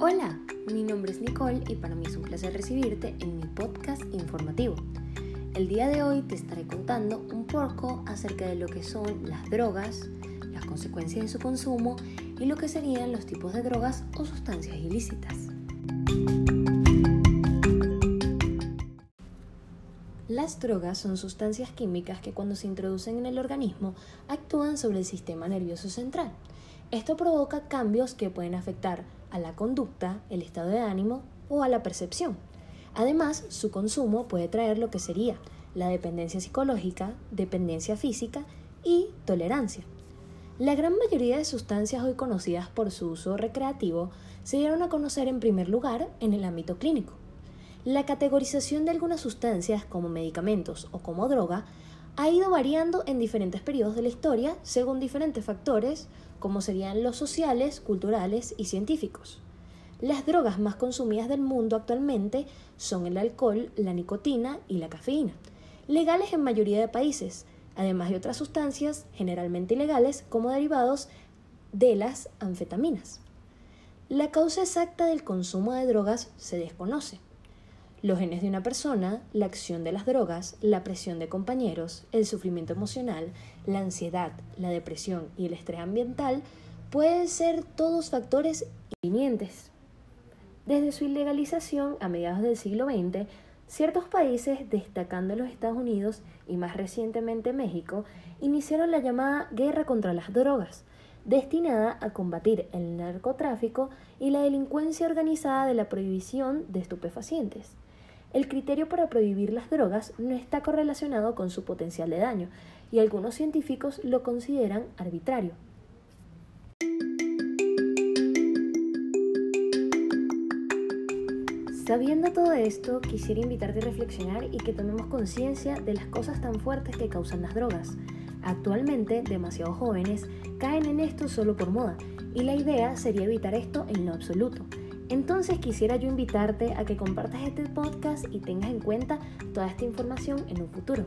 voz Nicole y para mí es un placer recibirte en mi podcast informativo. El día de hoy te estaré contando un poco acerca de lo que son las drogas, las consecuencias de su consumo y lo que serían los tipos de drogas o sustancias ilícitas. Las drogas son sustancias químicas que cuando se introducen en el organismo actúan sobre el sistema nervioso central. Esto provoca cambios que pueden afectar a la conducta, el estado de ánimo o a la percepción. Además, su consumo puede traer lo que sería la dependencia psicológica, dependencia física y tolerancia. La gran mayoría de sustancias hoy conocidas por su uso recreativo se dieron a conocer en primer lugar en el ámbito clínico. La categorización de algunas sustancias como medicamentos o como droga ha ido variando en diferentes periodos de la historia según diferentes factores como serían los sociales, culturales y científicos. Las drogas más consumidas del mundo actualmente son el alcohol, la nicotina y la cafeína, legales en mayoría de países, además de otras sustancias generalmente ilegales como derivados de las anfetaminas. La causa exacta del consumo de drogas se desconoce los genes de una persona, la acción de las drogas, la presión de compañeros, el sufrimiento emocional, la ansiedad, la depresión y el estrés ambiental pueden ser todos factores invinientes. Desde su ilegalización a mediados del siglo XX, ciertos países, destacando los Estados Unidos y más recientemente México, iniciaron la llamada guerra contra las drogas, destinada a combatir el narcotráfico y la delincuencia organizada de la prohibición de estupefacientes. El criterio para prohibir las drogas no está correlacionado con su potencial de daño y algunos científicos lo consideran arbitrario. Sabiendo todo esto, quisiera invitarte a reflexionar y que tomemos conciencia de las cosas tan fuertes que causan las drogas. Actualmente, demasiados jóvenes caen en esto solo por moda, y la idea sería evitar esto en lo absoluto. Entonces quisiera yo invitarte a que compartas este podcast y tengas en cuenta toda esta información en un futuro.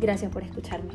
Gracias por escucharme.